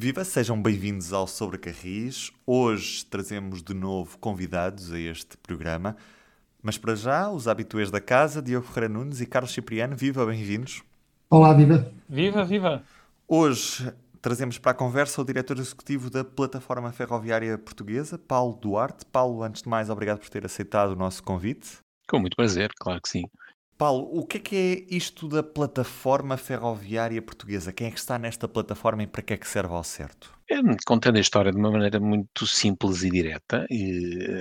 Viva, sejam bem-vindos ao Sobre Carris. Hoje trazemos de novo convidados a este programa. Mas para já, os habituês da casa, Diogo Ferreira Nunes e Carlos Cipriano, viva, bem-vindos. Olá, viva. Viva, viva. Hoje trazemos para a conversa o diretor executivo da Plataforma Ferroviária Portuguesa, Paulo Duarte. Paulo, antes de mais, obrigado por ter aceitado o nosso convite. Com muito prazer, claro que sim. Paulo, o que é que é isto da plataforma ferroviária portuguesa? Quem é que está nesta plataforma e para que é que serve ao certo? Contando a história de uma maneira muito simples e direta,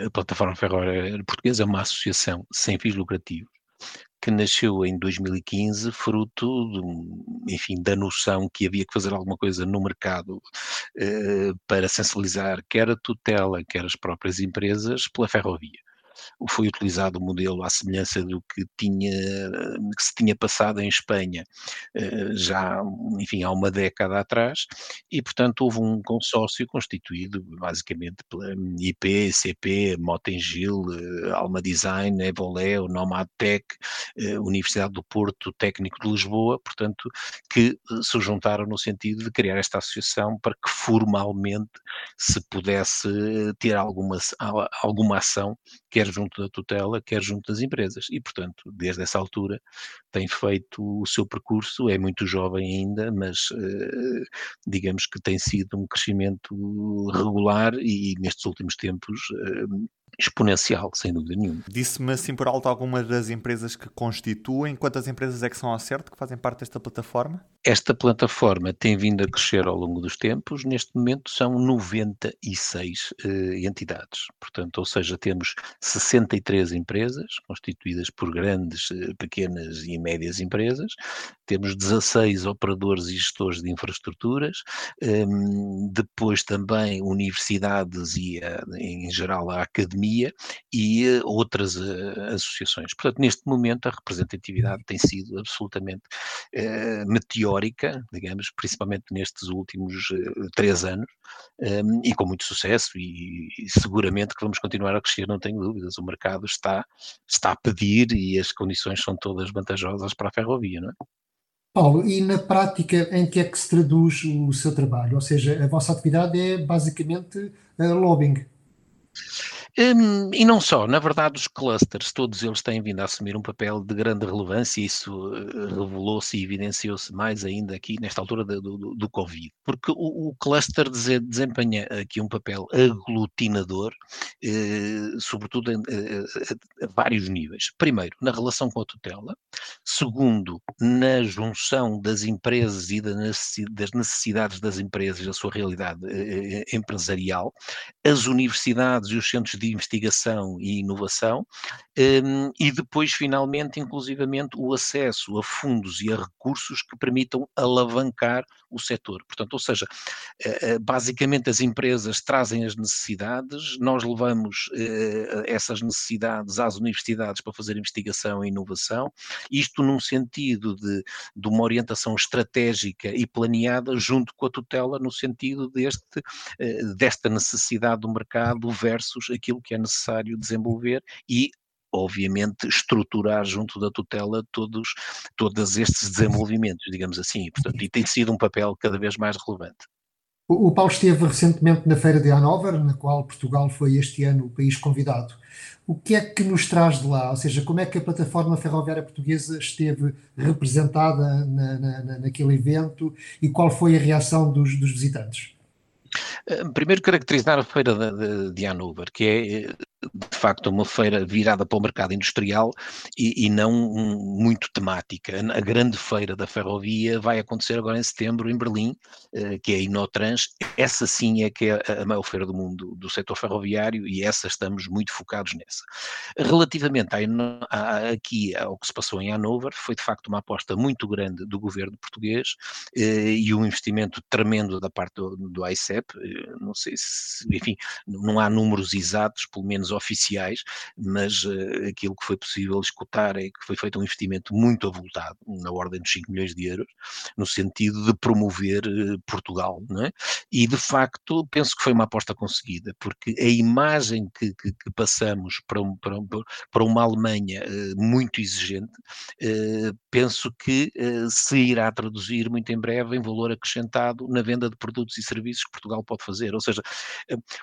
a plataforma ferroviária portuguesa é uma associação sem fins lucrativos que nasceu em 2015, fruto, de, enfim, da noção que havia que fazer alguma coisa no mercado eh, para sensibilizar quer a tutela, quer as próprias empresas pela ferrovia foi utilizado o modelo à semelhança do que, tinha, que se tinha passado em Espanha eh, já, enfim, há uma década atrás, e portanto houve um consórcio constituído basicamente pela IP, CP, Motengil, eh, Alma Design, Evoleo, Nomad Tech, eh, Universidade do Porto, Técnico de Lisboa, portanto, que se juntaram no sentido de criar esta associação para que formalmente se pudesse ter alguma, alguma ação, quer junto da tutela, quer junto das empresas. E, portanto, desde essa altura tem feito o seu percurso, é muito jovem ainda, mas eh, digamos que tem sido um crescimento regular e nestes últimos tempos eh, exponencial, sem dúvida nenhuma. Disse-me assim por alto algumas das empresas que constituem. Quantas empresas é que são ao certo que fazem parte desta plataforma? Esta plataforma tem vindo a crescer ao longo dos tempos. Neste momento são 96 eh, entidades. Portanto, ou seja, temos 63 empresas constituídas por grandes, eh, pequenas e médias empresas. Temos 16 operadores e gestores de infraestruturas. Eh, depois também universidades e, a, em geral, a academia Academia e uh, outras uh, associações. Portanto, neste momento a representatividade tem sido absolutamente uh, meteórica, digamos, principalmente nestes últimos três anos, ehm, e com muito sucesso, e, e, seguramente que vamos continuar a crescer, não tenho dúvidas. O mercado está, está a pedir e as condições são todas vantajosas para a ferrovia, não é? Paulo, e na prática em que é que se traduz o seu trabalho? Ou seja, a vossa atividade é basicamente uh, lobbying. Um, e não só, na verdade, os clusters, todos eles têm vindo a assumir um papel de grande relevância, e isso uh, revelou-se e evidenciou-se mais ainda aqui nesta altura do, do, do Covid, porque o, o, cluster desempenha aqui um papel aglutinador, uh, sobretudo em, uh, a vários níveis. Primeiro, na relação com a tutela, segundo, na junção das empresas e das necessidades das empresas, da sua realidade empresarial, as universidades e os centros de de investigação e inovação, um, e depois, finalmente, inclusivamente, o acesso a fundos e a recursos que permitam alavancar o setor. Portanto, ou seja, eh, eh, basicamente as empresas trazem as necessidades, nós levamos eh, essas necessidades às universidades para fazer investigação e inovação, isto num sentido de, de uma orientação estratégica e planeada junto com a tutela no sentido deste, desta necessidade do mercado versus aquilo que é necessário desenvolver e obviamente, estruturar junto da tutela todos, todos estes desenvolvimentos, digamos assim, portanto, e tem sido um papel cada vez mais relevante. O, Paulo esteve recentemente na Feira de Hannover, na qual Portugal foi este ano o país convidado. O que é que nos traz de lá? Ou seja, como é que a plataforma ferroviária portuguesa esteve representada na, na, naquele evento e qual foi a reação dos, dos visitantes? Primeiro, caracterizar a feira de, de, de Hannover, que é de facto uma feira virada para o mercado industrial e, e não muito temática. A grande feira da ferrovia vai acontecer agora em setembro em Berlim, uh, que é a Inotrans. Essa sim é que é a maior feira do mundo do setor ferroviário e essa estamos muito focados nessa. Relativamente a, a, aqui ao que se passou em Hannover, foi de facto uma aposta muito grande do governo português uh, e um investimento tremendo da parte do, do ICEP. Eh, não sei se, enfim, não há números exatos, pelo menos oficiais, mas uh, aquilo que foi possível escutar é que foi feito um investimento muito avultado, na ordem dos 5 milhões de euros, no sentido de promover uh, Portugal, não é? E, de facto, penso que foi uma aposta conseguida, porque a imagem que, que, que passamos para, um, para, um, para, uma Alemanha uh, muito exigente, penso que se irá traduzir muito em breve em valor acrescentado na venda de produtos e serviços que Portugal pode fazer. Ou seja,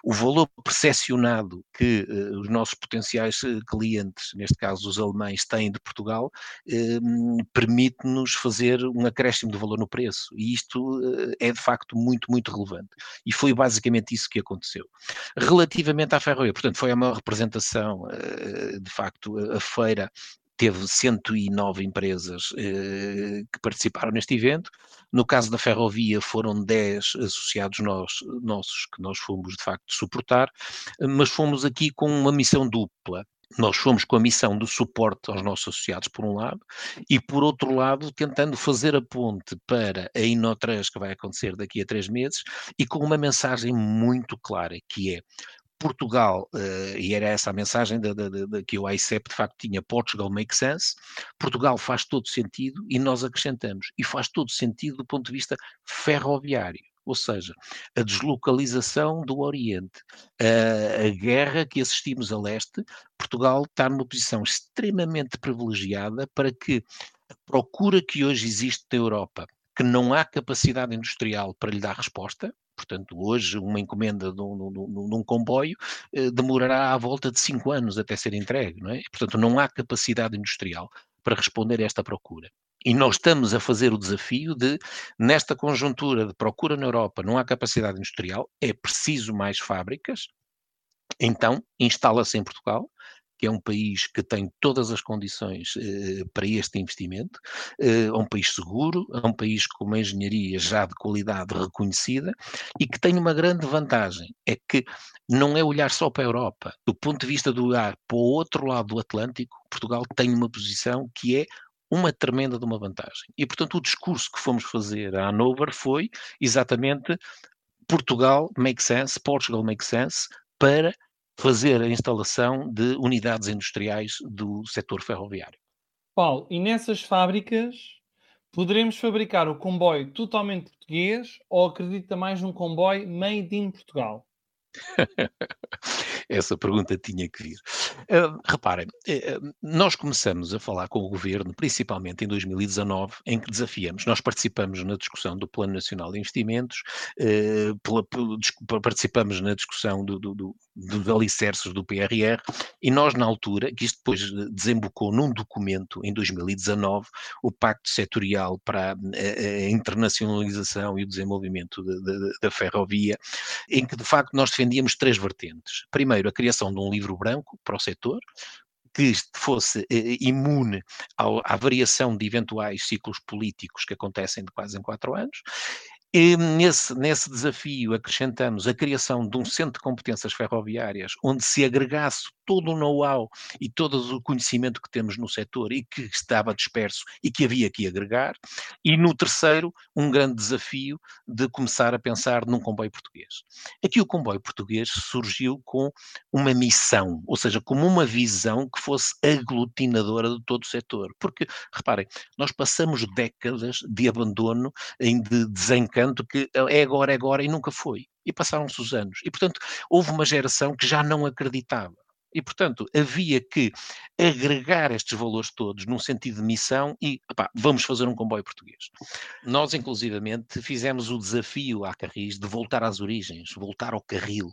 o valor percepcionado que os nossos potenciais clientes, neste caso os alemães, têm de Portugal, permite-nos fazer um acréscimo de valor no preço. E isto é de facto muito, muito relevante. E foi basicamente isso que aconteceu. Relativamente à Ferrovia, portanto, foi a maior representação, eh, de facto, a feira teve 109 empresas eh, que participaram neste evento. No caso da ferrovia, foram 10 associados nós, nossos que nós fomos, de facto, suportar, mas fomos aqui com uma missão dupla nós fomos com a missão do suporte aos nossos associados, por um lado, e por outro lado, tentando fazer a ponte para a Inotrans, que vai acontecer daqui a três meses, e com uma mensagem muito clara, que é Portugal, uh, e era essa a mensagem da, que o ICEP de facto tinha, Portugal makes sense, Portugal faz todo sentido e nós acrescentamos, e faz todo sentido do ponto de vista ferroviário ou seja, a deslocalização do Oriente, a, a, guerra que assistimos a leste, Portugal está numa posição extremamente privilegiada para que a procura que hoje existe na Europa, que não há capacidade industrial para lhe dar resposta, Portanto, hoje uma encomenda de um, de um, de um comboio eh, demorará à volta de cinco anos até ser entregue, não é? Portanto, não há capacidade industrial para responder a esta procura. E nós estamos a fazer o desafio de, nesta conjuntura de procura na Europa, não há capacidade industrial, é preciso mais fábricas, então instala-se em Portugal, é um país que tem todas as condições eh, para este investimento, eh, é um país seguro, é um país com uma engenharia já de qualidade reconhecida e que tem uma grande vantagem, é que não é olhar só para a Europa. Do ponto de vista do olhar para o outro lado do Atlântico, Portugal tem uma posição que é uma tremenda de uma vantagem. E, portanto, o discurso que fomos fazer a Hanover foi exatamente Portugal make sense, Portugal make sense, para fazer a instalação de unidades industriais do setor ferroviário. Paulo, e nessas fábricas poderemos fabricar o comboio totalmente português ou acredita mais num comboio made in Portugal? Essa pergunta tinha que vir. Uh, reparem, uh, nós começamos a falar com o governo, principalmente em 2019, em que desafiamos. Nós participamos na discussão do Plano Nacional de Investimentos, uh, pela, pela, participamos na discussão do, do, do, dos alicerces do PRR, e nós, na altura, que isto depois desembocou num documento em 2019, o Pacto Setorial para a, internacionalização e o desenvolvimento de, de, da ferrovia, em que de facto nós defendíamos três vertentes. Primeiro, a criação de um livro branco para o setor, que fosse eh, imune ao, à variação de eventuais ciclos políticos que acontecem de quase em quatro anos, e nesse, nesse desafio acrescentamos a criação de um centro de competências ferroviárias, onde se agregasse todo o know-how e todo o conhecimento que temos no setor e que estava disperso e que havia que agregar. E no terceiro, um grande desafio de começar a pensar num comboio português. Aqui o comboio português surgiu com uma missão, ou seja, como uma visão que fosse aglutinadora de todo o setor. Porque, reparem, nós passamos décadas de abandono, de desencanto tanto que é agora, é agora e nunca foi. E passaram-se os anos. E, portanto, houve uma geração que já não acreditava. E, portanto, havia que agregar estes valores todos num sentido de missão e, opá, vamos fazer um comboio português. Nós, inclusivamente, fizemos o desafio à Carris de voltar às origens, voltar ao carril,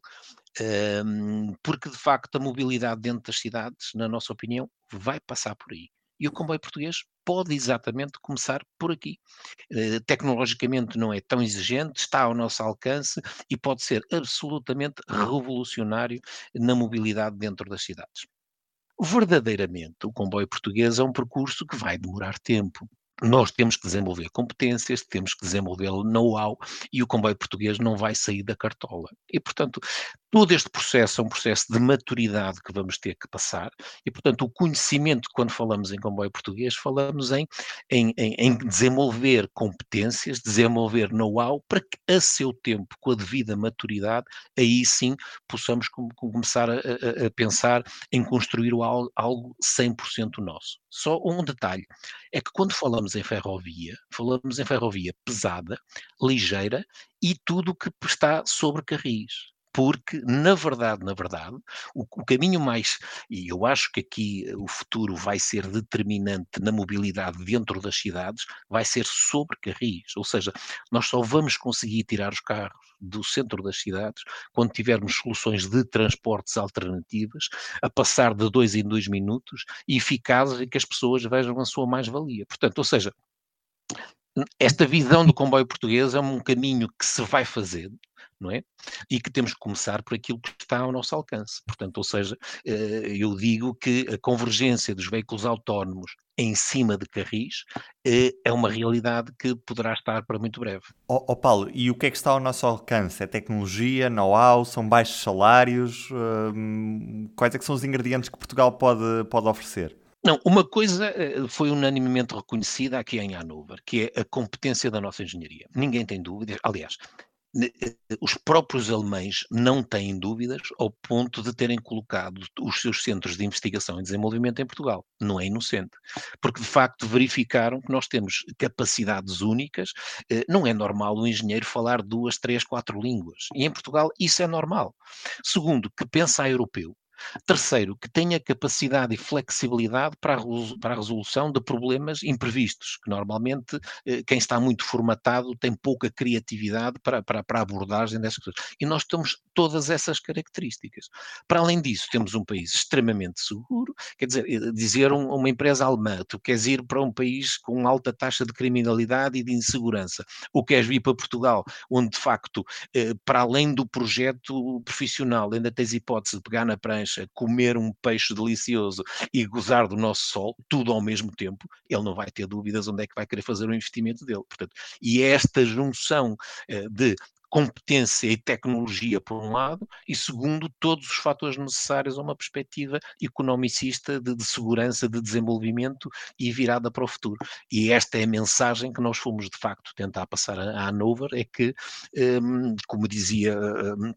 porque, de facto, a mobilidade dentro das cidades, na nossa opinião, vai passar por aí. E o comboio português pode exatamente começar por aqui. Uh, tecnologicamente não é tão exigente, está ao nosso alcance e pode ser absolutamente revolucionário na mobilidade dentro das cidades. Verdadeiramente, o comboio português é um percurso que vai demorar tempo nós temos que desenvolver competências, temos que desenvolver know-how e o comboio português não vai sair da cartola. E, portanto, Todo este processo é um processo de maturidade que vamos ter que passar e, portanto, o conhecimento, quando falamos em comboio português, falamos em, em, em desenvolver competências, desenvolver know-how, para que a seu tempo, com a devida maturidade, aí sim possamos com, começar a, a, a, pensar em construir algo, algo 100% nosso. Só um detalhe, é que quando falamos em ferrovia, falamos em ferrovia pesada, ligeira e tudo que está sobre carris porque, na verdade, na verdade, o, o, caminho mais, e eu acho que aqui eh, o futuro vai ser determinante na mobilidade dentro das cidades, vai ser sobre carris, ou seja, nós só vamos conseguir tirar os carros do centro das cidades quando tivermos soluções de transportes alternativas, a passar de dois em dois minutos e eficazes e que as pessoas vejam a sua mais-valia. Portanto, ou seja, esta visão do comboio português é um caminho que se vai fazer, não é? E que temos que começar por aquilo que está ao nosso alcance. Portanto, ou seja, eh, eu digo que a convergência dos veículos autónomos em cima de carris eh, é uma realidade que poderá estar para muito breve. Ó oh, oh Paulo, e o que é que está ao nosso alcance? É tecnologia, know-how, são baixos salários? Uh, quais é que são os ingredientes que Portugal pode, pode oferecer? Não, uma coisa eh, foi unanimemente reconhecida aqui em Hanover, que é a competência da nossa engenharia. Ninguém tem dúvidas. Aliás, eh, os próprios alemães não têm dúvidas ao ponto de terem colocado os seus centros de investigação e desenvolvimento em Portugal. Não é inocente, porque de facto verificaram que nós temos capacidades únicas. Eh, não é normal um engenheiro falar duas, três, quatro línguas. E em Portugal isso é normal. Segundo, que pensa europeu. Terceiro, que tenha capacidade e flexibilidade para a, para a resolução de problemas imprevistos, que normalmente eh, quem está muito formatado tem pouca criatividade para, para, para a abordagem dessas coisas. E nós temos todas essas características. Para além disso, temos um país extremamente seguro, quer dizer, eh, dizer um, uma empresa alemã, tu queres ir para um país com alta taxa de criminalidade e de insegurança, ou queres vir para Portugal, onde de facto, eh, para além do projeto profissional, ainda tens hipótese de pegar na prancha comer um peixe delicioso e gozar do nosso sol, tudo ao mesmo tempo, ele não vai ter dúvidas onde é que vai querer fazer o investimento dele. Portanto, e é esta junção eh, de competência e tecnologia, por um lado, e segundo, todos os fatores necessários a uma perspectiva economicista de, de, segurança, de desenvolvimento e virada para o futuro. E esta é a mensagem que nós fomos, de facto, tentar passar a, a é que, um, como dizia um,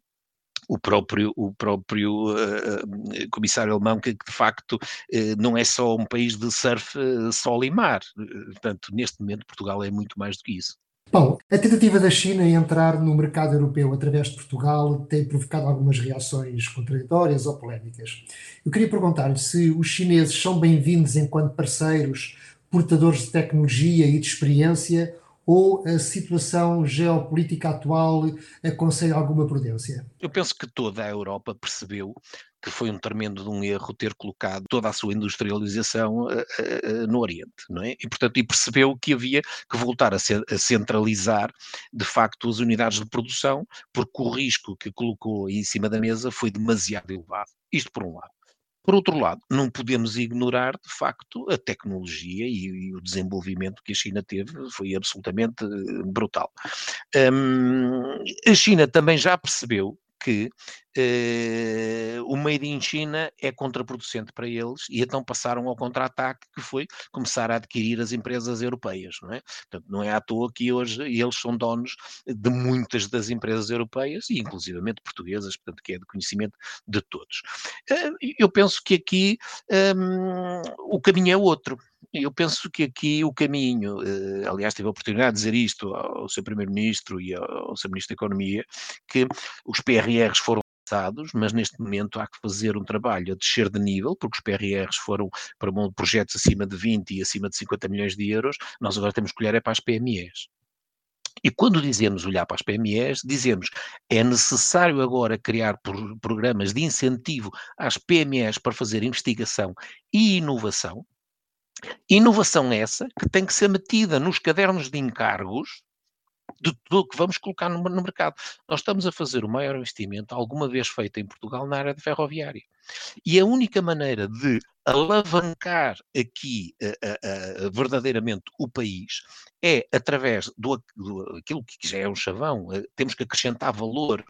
o próprio, o próprio uh, comissário alemão, que, que de facto uh, não é só um país de surf, uh, sol e mar. Portanto, neste momento, Portugal é muito mais do que isso. Paulo, a tentativa da China em entrar no mercado europeu através de Portugal tem provocado algumas reações contraditórias ou polémicas. Eu queria perguntar-lhe se os chineses são bem-vindos enquanto parceiros, portadores de tecnologia e de experiência, ou a situação geopolítica atual aconselha alguma prudência? Eu penso que toda a Europa percebeu que foi um tremendo de um erro ter colocado toda a sua industrialização uh, uh, no Oriente, não é? E, portanto, e percebeu que havia que voltar a, a, centralizar, de facto, as unidades de produção, porque o risco que colocou aí em cima da mesa foi demasiado elevado. Isto por um lado. Por outro lado, não podemos ignorar, de facto, a tecnologia e, e o desenvolvimento que a China teve, foi absolutamente eh, brutal. Um, a China também já percebeu que eh, o Made in China é contraproducente para eles e então passaram ao contra-ataque que foi começar a adquirir as empresas europeias, não é? Portanto, não é à toa que hoje eles são donos de muitas das empresas europeias e inclusivamente portuguesas, portanto, que é de conhecimento de todos. Eh, eu penso que aqui um, o caminho é outro. Eu penso que aqui o caminho, eh, aliás, tive a oportunidade de dizer isto ao seu Primeiro-Ministro e ao seu Ministro da Economia, que os PRRs foram mas neste momento há que fazer um trabalho a descer de nível, porque os PRRs foram para projetos acima de 20 e acima de 50 milhões de euros, nós agora temos que olhar é para as PMEs. E quando dizemos olhar para as PMEs, dizemos é necessário agora criar programas de incentivo às PMEs para fazer investigação e inovação. Inovação essa que tem que ser metida nos cadernos de encargos de tudo que vamos colocar no, no, mercado. Nós estamos a fazer o maior investimento alguma vez feito em Portugal na área de ferroviária. E a única maneira de alavancar aqui uh, uh, verdadeiramente o país é através do, do aquilo que já é um chavão, uh, temos que acrescentar valor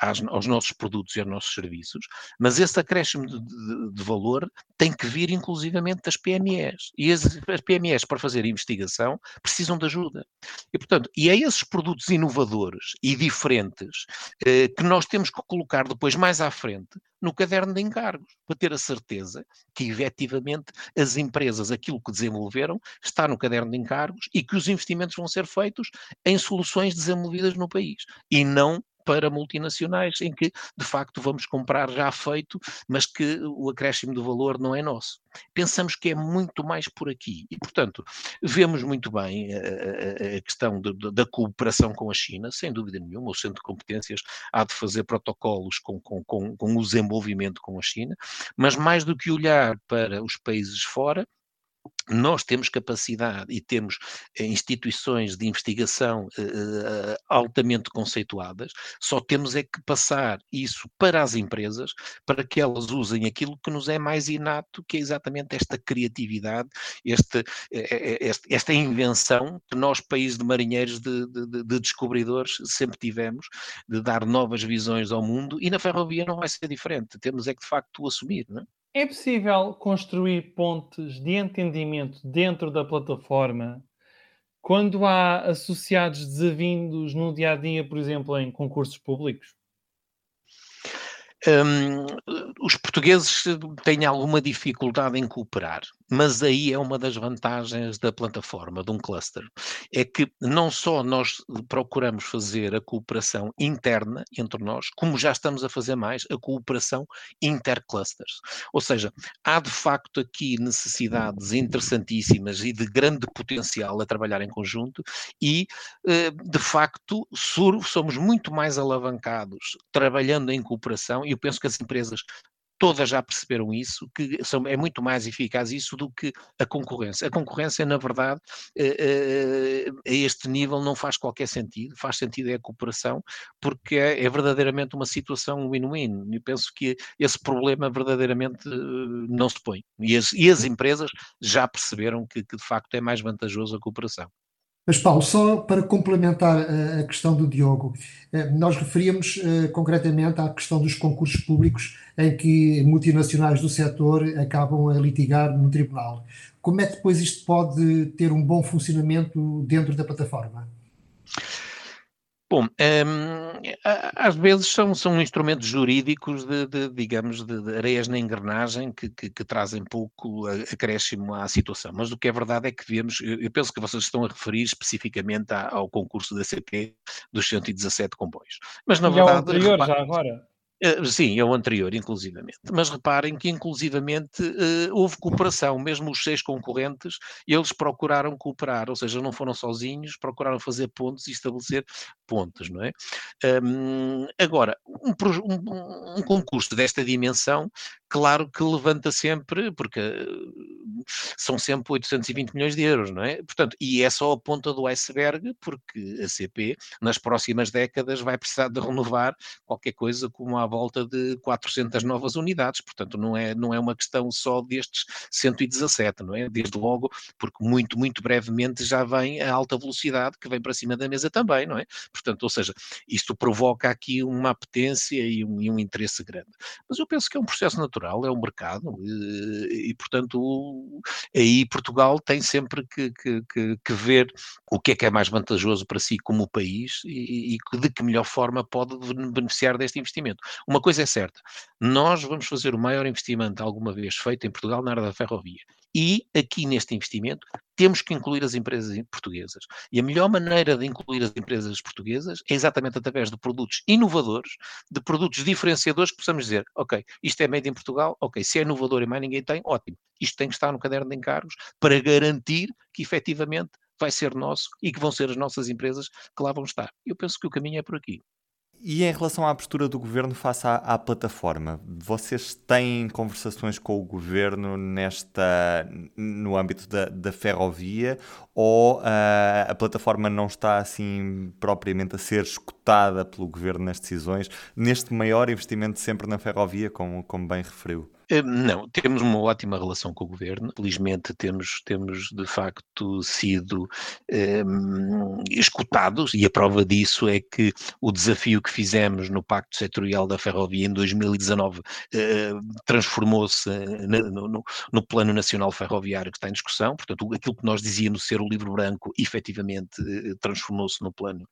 às, aos nossos produtos e aos nossos serviços, mas esse acréscimo de, de, de valor tem que vir inclusivamente das PMEs. E as, as, PMEs, para fazer investigação, precisam de ajuda. E, portanto, e é esses produtos inovadores e diferentes que nós temos que colocar depois mais à frente no caderno de encargos, para ter a certeza que efetivamente as empresas, aquilo que desenvolveram, está no caderno de encargos e que os investimentos vão ser feitos em soluções desenvolvidas no país e não para multinacionais, em que de facto vamos comprar já feito, mas que o acréscimo do valor não é nosso. Pensamos que é muito mais por aqui e, portanto, vemos muito bem a, a, a questão de, de, da cooperação com a China, sem dúvida nenhuma. O Centro de Competências há de fazer protocolos com, com, com, com o desenvolvimento com a China, mas mais do que olhar para os países fora, nós temos capacidade e temos eh, instituições de investigação uh, altamente conceituadas, só temos é que passar isso para as empresas, para que elas usem aquilo que nos é mais inato, que é exatamente esta criatividade, este, este, esta invenção que nós, países de marinheiros, de, de, de descobridores, sempre tivemos, de dar novas visões ao mundo, e na ferrovia não vai ser diferente, temos é que de facto assumir, não é? É possível construir pontes de entendimento dentro da plataforma quando há associados desavindos no dia a dia, por exemplo, em concursos públicos? Um, os portugueses têm alguma dificuldade em cooperar, mas aí é uma das vantagens da plataforma, de um cluster. É que não só nós procuramos fazer a cooperação interna entre nós, como já estamos a fazer mais a cooperação interclusters. Ou seja, há de facto aqui necessidades interessantíssimas e de grande potencial a trabalhar em conjunto, e eh, de facto somos muito mais alavancados trabalhando em cooperação eu penso que as empresas todas já perceberam isso, que são, é muito mais eficaz isso do que a concorrência. A concorrência, na verdade, eh, eh, a este nível não faz qualquer sentido, faz sentido é a cooperação, porque é, é verdadeiramente uma situação win-win. E penso que esse problema verdadeiramente eh, não se põe. E as, e as empresas já perceberam que, que, de facto, é mais vantajoso a cooperação. Mas, Paulo, só para complementar a questão do Diogo, eh, nós referíamos eh, concretamente à questão dos concursos públicos em que multinacionais do setor acabam a litigar no tribunal. Como é que depois isto pode ter um bom funcionamento dentro da plataforma? Bom, um, às vezes são, são instrumentos jurídicos de, de digamos, de, de, areias na engrenagem que, que, que, trazem pouco acréscimo à situação. Mas o que é verdade é que vemos, eu penso que vocês estão a referir especificamente ao concurso da CP dos 117 comboios. Mas na e verdade. Anterior, já agora. Eh, sim, é o anterior, inclusivamente. Mas reparem que, inclusivamente, uh, houve cooperação, mesmo os seis concorrentes, eles procuraram cooperar, ou seja, não foram sozinhos, procuraram fazer pontos e estabelecer pontos, não é? Agora, um, um, um concurso desta dimensão claro que levanta sempre, porque são sempre 820 milhões de euros, não é? Portanto, e é só a ponta do iceberg, porque a CP, nas próximas décadas, vai precisar de renovar qualquer coisa como à volta de 400 novas unidades, portanto, não é, não é uma questão só destes 117, não é? Desde logo, porque muito, muito brevemente já vem a alta velocidade que vem para cima da mesa também, não é? Portanto, ou seja, isto provoca aqui uma apetência e um, e um interesse grande. Mas eu penso que é um processo natural é o mercado, e, e portanto aí Portugal tem sempre que, que, que, que, ver o que é que é mais vantajoso para si como país e, e de que melhor forma pode beneficiar deste investimento. Uma coisa é certa, nós vamos fazer o maior investimento alguma vez feito em Portugal na área da ferrovia. E aqui neste investimento temos que incluir as empresas portuguesas. E a melhor maneira de incluir as empresas portuguesas é exatamente através de produtos inovadores, de produtos diferenciadores que possamos dizer, ok, isto é made em Portugal, ok, se é inovador e mais ninguém tem, ótimo. Isto tem que estar no caderno de encargos para garantir que efetivamente vai ser nosso e que vão ser as nossas empresas que lá vão estar. Eu penso que o caminho é por aqui. E em relação à postura do governo face à, à, plataforma, vocês têm conversações com o governo nesta, no âmbito da, da ferrovia ou uh, a plataforma não está assim propriamente a ser escutada pelo governo nas decisões, neste maior investimento sempre na ferrovia, como, como bem referiu? Eh, não, temos uma ótima relação com o governo. Felizmente temos, temos de facto sido um, escutados e a prova disso é que o desafio que fizemos no Pacto Setorial da Ferrovia em 2019 uh, transformou-se no, no, no, Plano Nacional Ferroviário que está em discussão. Portanto, aquilo que nós dizíamos ser o livro branco efetivamente transformou-se no Plano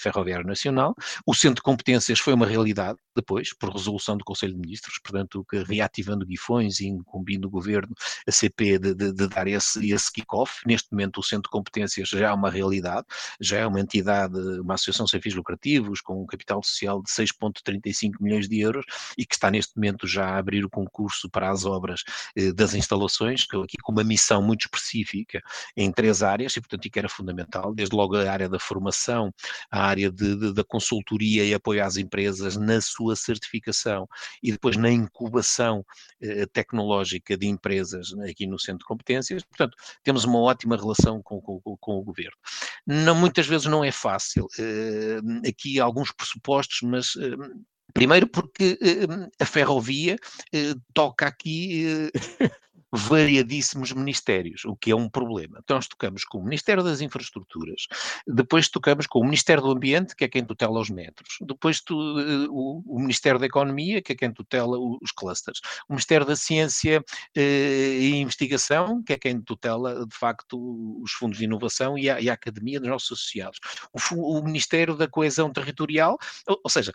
Ferroviário Nacional. O Centro de Competências foi uma realidade depois, por resolução do Conselho de Ministros, portanto, que reativando guifões e incumbindo o governo, a CP, de, de, de dar esse, esse kick-off. Neste momento, o Centro de Competências já é uma realidade, já é uma entidade, uma associação sem fins lucrativos, com um capital social de 6,35 milhões de euros e que está neste momento já a abrir o concurso para as obras eh, das instalações, que aqui com uma missão muito específica em três áreas, e portanto, que era fundamental, desde logo a área da formação, a área de, de, da consultoria e apoio às empresas na sua certificação e depois na incubação eh, tecnológica de empresas aqui no Centro de Competências. Portanto, temos uma ótima relação com, com, com o governo. Não, muitas vezes não é fácil. Eh, aqui alguns pressupostos, mas eh, Primeiro porque a ferrovia toca aqui variadíssimos ministérios, o que é um problema. Então, nós tocamos com o Ministério das Infraestruturas, depois tocamos com o Ministério do Ambiente, que é quem tutela os metros, depois tu, eh, o, o, Ministério da Economia, que é quem tutela os clusters, o Ministério da Ciência eh, e Investigação, que é quem tutela, de facto, os fundos de inovação e a, e a Academia dos nossos associados, o, o Ministério da Coesão Territorial, ou, ou seja,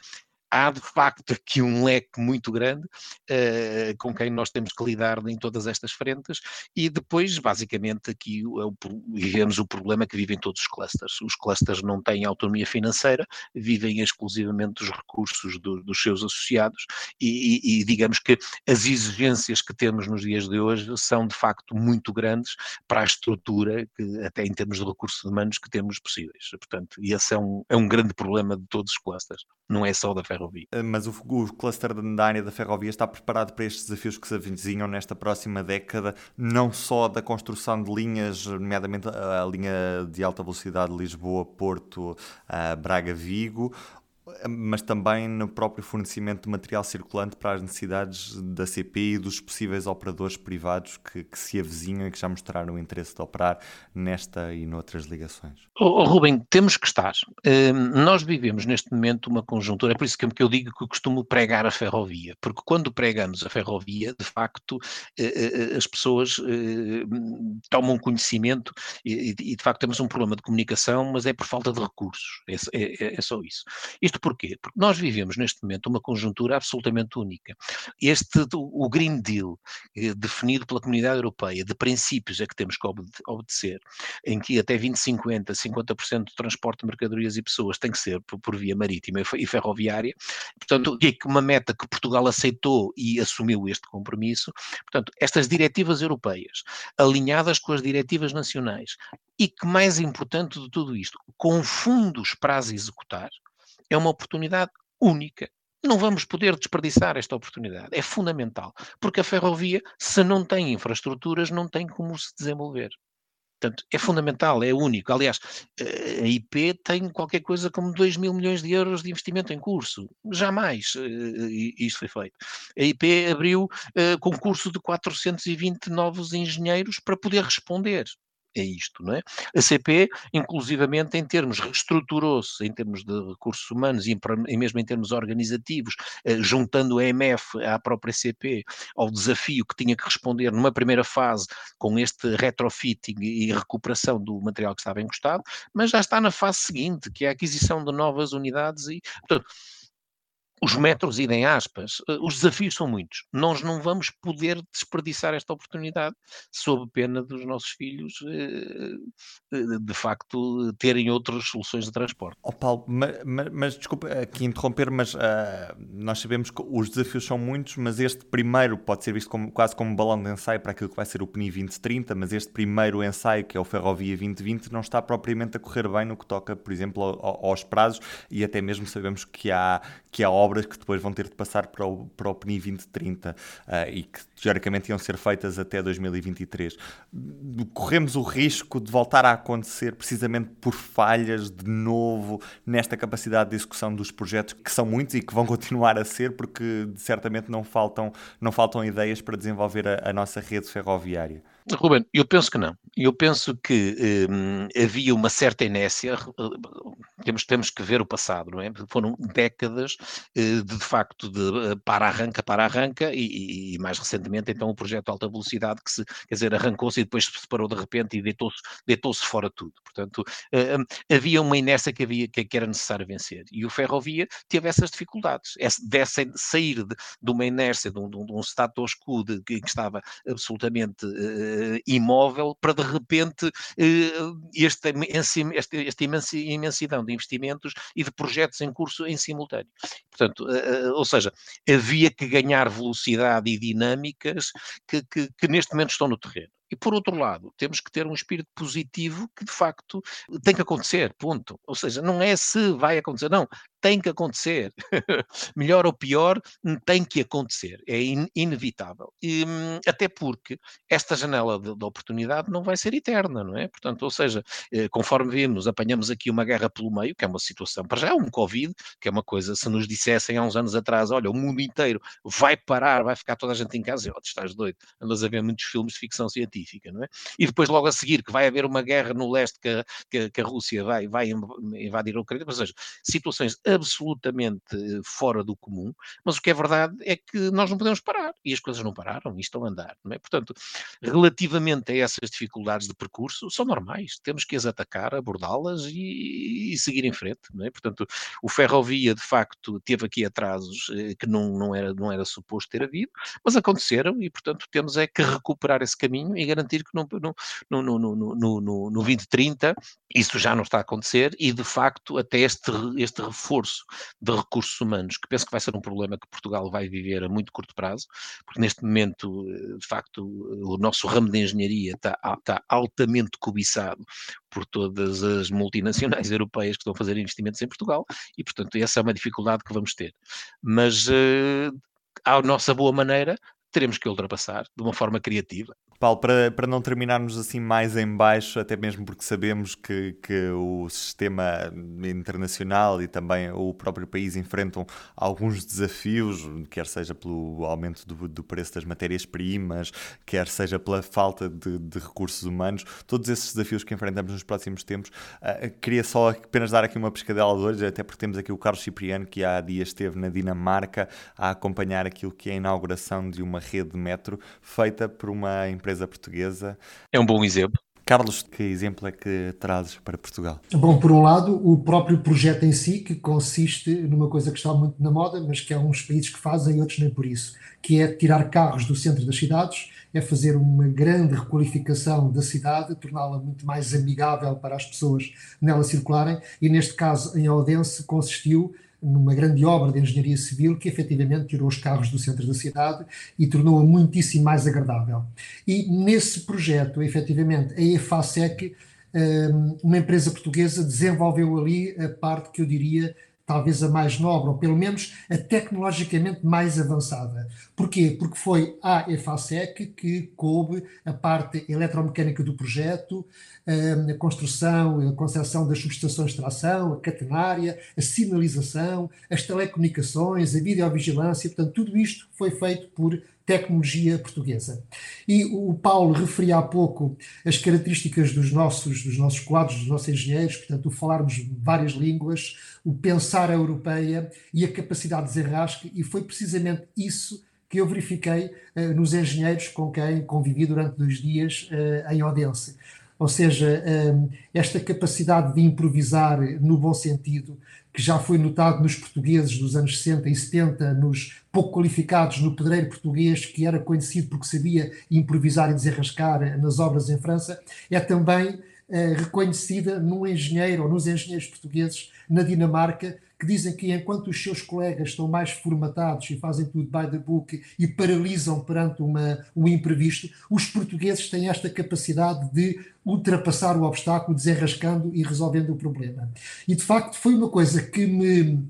há de facto aqui um leque muito grande uh, com quem nós temos que lidar em todas estas frentes e depois, basicamente, aqui é vivemos o problema que vivem todos os clusters. Os clusters não têm autonomia financeira, vivem exclusivamente dos recursos do, dos seus associados e, e, e, digamos que as exigências que temos nos dias de hoje são de facto muito grandes para a estrutura, que, até em termos de recursos humanos, que temos possíveis. Portanto, esse é um, é um grande problema de todos os clusters, não é só da ferrovia. Eh, mas o, o cluster da área da ferrovia está preparado para estes desafios que se avizinham nesta próxima década, não só da construção de linhas, nomeadamente a, linha de alta velocidade Lisboa-Porto, Braga-Vigo, mas também no próprio fornecimento de material circulante para as necessidades da CP e dos possíveis operadores privados que, que se avizinham e que já mostraram o interesse de operar nesta e noutras ligações. Oh, Rubem, temos que estar. Uh, nós vivemos neste momento uma conjuntura, é por isso que eu digo que costumo pregar a ferrovia, porque quando pregamos a ferrovia, de facto, uh, uh, as pessoas tomam conhecimento e, e, de facto temos um problema de comunicação, mas é por falta de recursos, é, é, é só isso. Isto isto porquê? Porque nós vivemos neste momento uma conjuntura absolutamente única. Este, o Green Deal, eh, definido pela Comunidade Europeia, de princípios é que temos que obedecer, em que até 2050, 50% do transporte de mercadorias e pessoas tem que ser por, por via marítima e ferroviária, portanto, é uma meta que Portugal aceitou e assumiu este compromisso. Portanto, estas diretivas europeias, alinhadas com as diretivas nacionais, e que mais importante de tudo isto, com fundos para as executar, é uma oportunidade única. Não vamos poder desperdiçar esta oportunidade. É fundamental. Porque a ferrovia, se não tem infraestruturas, não tem como se desenvolver. Portanto, é fundamental, é único. Aliás, eh, a IP tem qualquer coisa como 2 mil milhões de euros de investimento em curso. Jamais eh, isto foi feito. A IP abriu concurso de 420 novos engenheiros para poder responder é isto, não é? A CP, inclusivamente, em termos, reestruturou-se em termos de recursos humanos e, e mesmo em termos organizativos, eh, juntando a EMF à própria CP ao desafio que tinha que responder numa primeira fase com este retrofitting e recuperação do material que estava encostado, mas já está na fase seguinte, que é a aquisição de novas unidades e, portanto, os metros idem aspas, eh, os desafios são muitos. Nós não vamos poder desperdiçar esta oportunidade sob pena dos nossos filhos, eh, eh, de facto, terem outras soluções de transporte. Oh Paulo, mas, mas, desculpa aqui interromper, mas uh, nós sabemos que os desafios são muitos, mas este primeiro pode ser visto como, quase como um balão de ensaio para aquilo que vai ser o PNI 2030, mas este primeiro ensaio, que é o Ferrovia 2020, não está propriamente a correr bem no que toca, por exemplo, aos prazos e até mesmo sabemos que há, que há obras que depois vão ter de passar para o, para o PNI 2030 uh, e que teoricamente iam ser feitas até 2023. Corremos o risco de voltar a acontecer precisamente por falhas de novo nesta capacidade de execução dos projetos, que são muitos e que vão continuar a ser, porque certamente não faltam, não faltam ideias para desenvolver a, a nossa rede ferroviária. Ruben, eu penso que não. Eu penso que hum, havia uma certa inércia, temos, temos que ver o passado, não é? Foram décadas eh, de, de facto, de eh, para-arranca, para-arranca, e, e, mais recentemente, então, o projeto de alta velocidade, que se, quer dizer, arrancou-se e depois se separou de repente e deitou-se deitou fora tudo. Portanto, hum, havia uma inércia que, havia, que, era necessário vencer. E o Ferrovia teve essas dificuldades, dessa, sair de, de, uma inércia, de um, de um status quo de, que estava absolutamente uh, imóvel para de repente uh, esta, esta, esta imensidão de investimentos e de projetos em curso em simultâneo. Portanto, uh, ou seja, havia que ganhar velocidade e dinâmicas que, que, que neste momento estão no terreno. E por outro lado, temos que ter um espírito positivo que de facto tem que acontecer, ponto. Ou seja, não é se vai acontecer, não, tem que acontecer. Melhor ou pior, tem que acontecer. É in inevitável. E, até porque esta janela de, de, oportunidade não vai ser eterna, não é? Portanto, ou seja, eh, conforme vimos, apanhamos aqui uma guerra pelo meio, que é uma situação, para já é um Covid, que é uma coisa, se nos dissessem há uns anos atrás, olha, o mundo inteiro vai parar, vai ficar toda a gente em casa, oh, estás doido, andas a ver muitos filmes de ficção científica, não é? E depois logo a seguir que vai haver uma guerra no leste que que, que a Rússia vai, vai invadir a Ucrânia, ou seja, situações absolutamente eh, fora do comum, mas o que é verdade é que nós não podemos parar, e as coisas não pararam e estão a andar, não é? Portanto, relativamente a essas dificuldades de percurso, são normais, temos que as atacar, abordá-las e, e, seguir em frente, não é? Portanto, o Ferrovia, de facto, teve aqui atrasos eh, que não, não, era, não era suposto ter havido, mas aconteceram e, portanto, temos é que recuperar esse caminho e garantir que no, no, no, no, no, no, no 2030 isso já não está a acontecer e, de facto, até este, este reforço de recursos humanos, que penso que vai ser um problema que Portugal vai viver a muito curto prazo, porque neste momento, eh, de facto, o nosso ramo de engenharia está, está altamente cobiçado por todas as multinacionais europeias que estão a fazer investimentos em Portugal e, portanto, essa é uma dificuldade que vamos ter. Mas, uh, à nossa boa maneira, teremos que ultrapassar de uma forma criativa. Paulo, para, para não terminarmos assim mais em baixo, até mesmo porque sabemos que, que o sistema internacional e também o próprio país enfrentam alguns desafios, quer seja pelo aumento do, do preço das matérias-primas, quer seja pela falta de, de, recursos humanos, todos esses desafios que enfrentamos nos próximos tempos. Uh, queria só apenas dar aqui uma pescadela de olhos, até porque temos aqui o Carlos Cipriano, que há dias esteve na Dinamarca a acompanhar aquilo que é a inauguração de uma rede de metro feita por uma empresa empresa portuguesa. É um bom exemplo. Carlos, que exemplo é que trazes para Portugal? Bom, por um lado, o próprio projeto em si, que consiste numa coisa que está muito na moda, mas que há uns países que fazem e outros nem por isso, que é tirar carros do centro das cidades, é fazer uma grande requalificação da cidade, torná-la muito mais amigável para as pessoas nela circularem, e neste caso em Odense consistiu numa grande obra de engenharia civil que efetivamente tirou os carros do centro da cidade e tornou-a muitíssimo mais agradável. E nesse projeto, efetivamente, a EFASEC, hum, uma empresa portuguesa, desenvolveu ali a parte que eu diria talvez a mais nobre, ou pelo menos a tecnologicamente mais avançada. Porquê? Porque foi a EFASEC que coube a parte eletromecânica do projeto, a construção, a concepção das subestações de tração, a catenária, a sinalização, as telecomunicações, a videovigilância, portanto, tudo isto foi feito por tecnologia portuguesa. E o Paulo referia há pouco as características dos nossos, dos nossos quadros, dos nossos engenheiros, portanto, o falarmos várias línguas, o pensar a europeia e a capacidade de desenrasque, e foi precisamente isso que eu verifiquei uh, nos engenheiros com quem convivi durante dois dias uh, em Odense. Ou seja, um, esta capacidade de improvisar no bom sentido, que já foi notado nos portugueses dos anos 60 e 70, nos pouco qualificados no pedreiro português, que era conhecido porque sabia improvisar e desenrascar nas obras em França, é também uh, reconhecida num engenheiro ou nos engenheiros portugueses na Dinamarca, que dizem que enquanto os seus colegas estão mais formatados e fazem tudo by the book e paralisam perante uma, um imprevisto, os portugueses têm esta capacidade de ultrapassar o obstáculo, desenrascando e resolvendo o problema. E de facto foi uma coisa que me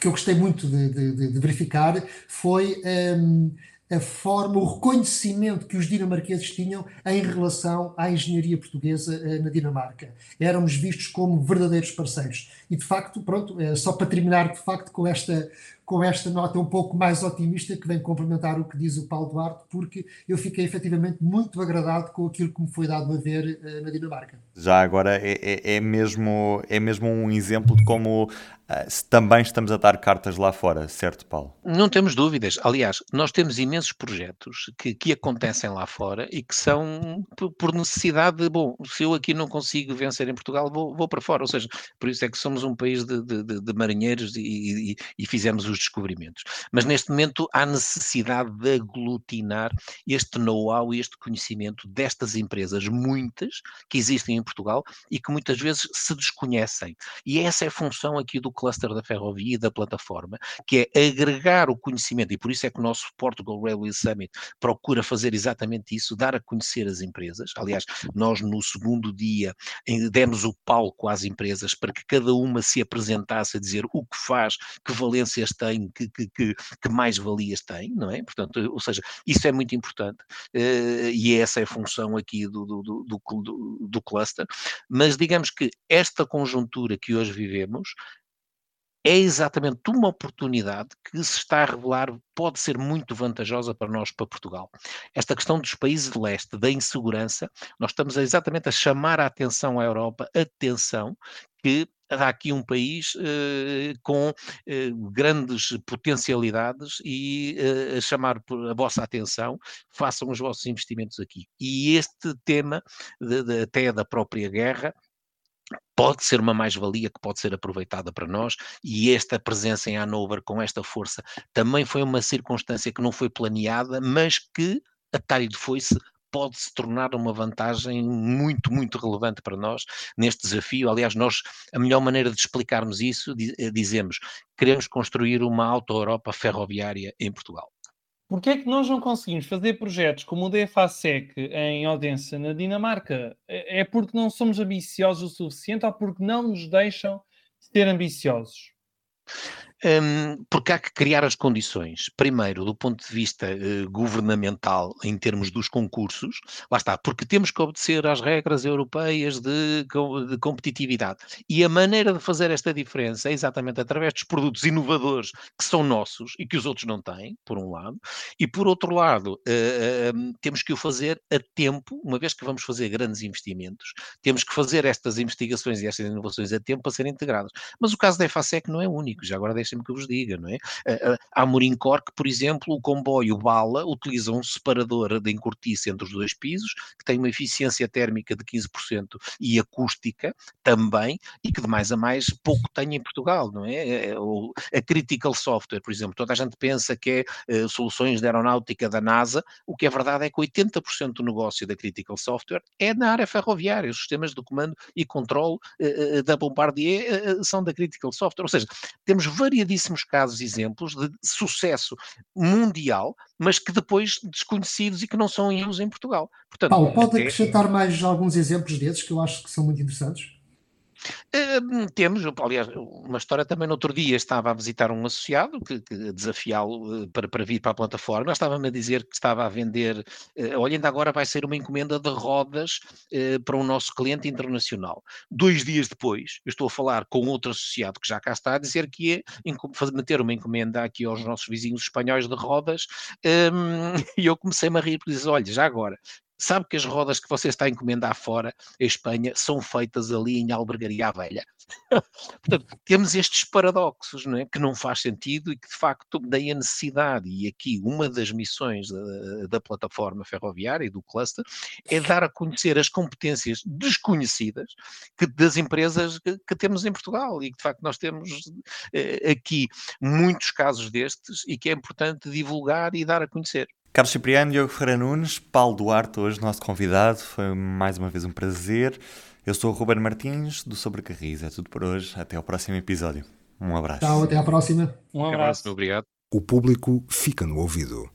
que eu gostei muito de, de, de verificar foi um, a forma, o reconhecimento que os dinamarqueses tinham em relação à engenharia portuguesa uh, na Dinamarca. Éramos vistos como verdadeiros parceiros. E de facto, pronto, uh, só para terminar de facto com esta, com esta nota um pouco mais otimista que vem complementar o que diz o Paulo Duarte, porque eu fiquei efetivamente muito agradado com aquilo que me foi dado a ver uh, na Dinamarca. Já agora é, é, é, mesmo, é mesmo um exemplo de como Uh, também estamos a dar cartas lá fora, certo, Paulo? Não temos dúvidas. Aliás, nós temos imensos projetos que, que acontecem lá fora e que são por necessidade de, bom, se eu aqui não consigo vencer em Portugal, vou, vou para fora. Ou seja, por isso é que somos um país de, de, de marinheiros e, e, e, fizemos os descobrimentos. Mas neste momento há necessidade de aglutinar este know-how e este conhecimento destas empresas, muitas, que existem em Portugal e que muitas vezes se desconhecem. E essa é a função aqui do cluster da ferrovia e da plataforma, que é agregar o conhecimento, e por isso é que o nosso Portugal Railway Summit procura fazer exatamente isso, dar a conhecer as empresas. Aliás, nós no segundo dia demos o palco às empresas para que cada uma se apresentasse a dizer o que faz, que valências tem, que, que, que, mais valias tem, não é? Portanto, ou seja, isso é muito importante uh, e essa é a função aqui do, do, do, do, do cluster, mas digamos que esta conjuntura que hoje vivemos é exatamente uma oportunidade que se está a revelar pode ser muito vantajosa para nós, para Portugal. Esta questão dos países de leste, da insegurança, nós estamos exatamente a chamar a atenção à Europa, atenção, que há aqui um país eh, com eh, grandes potencialidades e eh, a chamar a vossa atenção, façam os vossos investimentos aqui. E este tema, de, de, até da própria guerra, pode ser uma mais-valia que pode ser aproveitada para nós e esta presença em Hanover com esta força também foi uma circunstância que não foi planeada, mas que a tarde foi-se pode se tornar uma vantagem muito, muito relevante para nós neste desafio. Aliás, nós, a melhor maneira de explicarmos isso, eh, dizemos, queremos construir uma auto-Europa ferroviária em Portugal. Porquê é que nós não conseguimos fazer projetos como o DFASEC em Odense, na Dinamarca? É, é porque não somos ambiciosos o suficiente ou porque não nos deixam ser ambiciosos? Um, porque há que criar as condições. Primeiro, do ponto de vista uh, governamental, em termos dos concursos, lá está, porque temos que obedecer às regras europeias de, de, competitividade. E a maneira de fazer esta diferença é exatamente através dos produtos inovadores que são nossos e que os outros não têm, por um lado, e por outro lado, uh, uh, temos que o fazer a tempo, uma vez que vamos fazer grandes investimentos, temos que fazer estas investigações e estas inovações a tempo para serem integradas. Mas o caso da EFASEC não é único, já agora deixem-me que vos diga, não é? A Amorim-Cork, por exemplo, o comboio Bala utiliza um separador de encurtice entre os dois pisos, que tem uma eficiência térmica de 15% e acústica também, e que de mais a mais pouco tem em Portugal, não é? é, é a Critical Software, por exemplo, toda a gente pensa que é uh, soluções de aeronáutica da NASA, o que é verdade é que 80% do negócio da Critical Software é na área ferroviária, os sistemas de comando e controle uh, da Bombardier são da Critical Software, ou seja, temos variadíssimos casos, exemplos de sucesso mundial, mas que depois desconhecidos e que não são erros em Portugal. Portanto, Paulo, pode até... acrescentar mais alguns exemplos desses que eu acho que são muito interessantes? Uh, temos, aliás, uma história também no outro dia estava a visitar um associado que, que desafiá-lo uh, para, para vir para a plataforma, estava-me a dizer que estava a vender, uh, olha, ainda agora vai ser uma encomenda de rodas para um nosso cliente internacional. Dois dias depois, eu estou a falar com outro associado que já cá está a dizer que ia meter uma encomenda aqui aos nossos vizinhos espanhóis de rodas um, e eu comecei-me a rir porque disse, olha, já agora, sabe que as rodas que você está a encomendar fora, em Espanha, são feitas ali em Albergaria Velha. Portanto, temos estes paradoxos, não é? que não faz sentido e que de facto daí a necessidade. E aqui uma das missões da, da plataforma ferroviária e do cluster é dar a conhecer as competências desconhecidas que, das empresas que, que, temos em Portugal e que de facto nós temos eh, aqui muitos casos destes e que é importante divulgar e dar a conhecer. Carlos Cipriano, Diogo Ferreira Nunes, Paulo Duarte, hoje nosso convidado. Foi mais uma vez um prazer. Eu sou o Ruben Martins, do Sobrecarris. É tudo por hoje. Até ao próximo episódio. Um abraço. Tchau, até à próxima. Um abraço. Obrigado. O público fica no ouvido.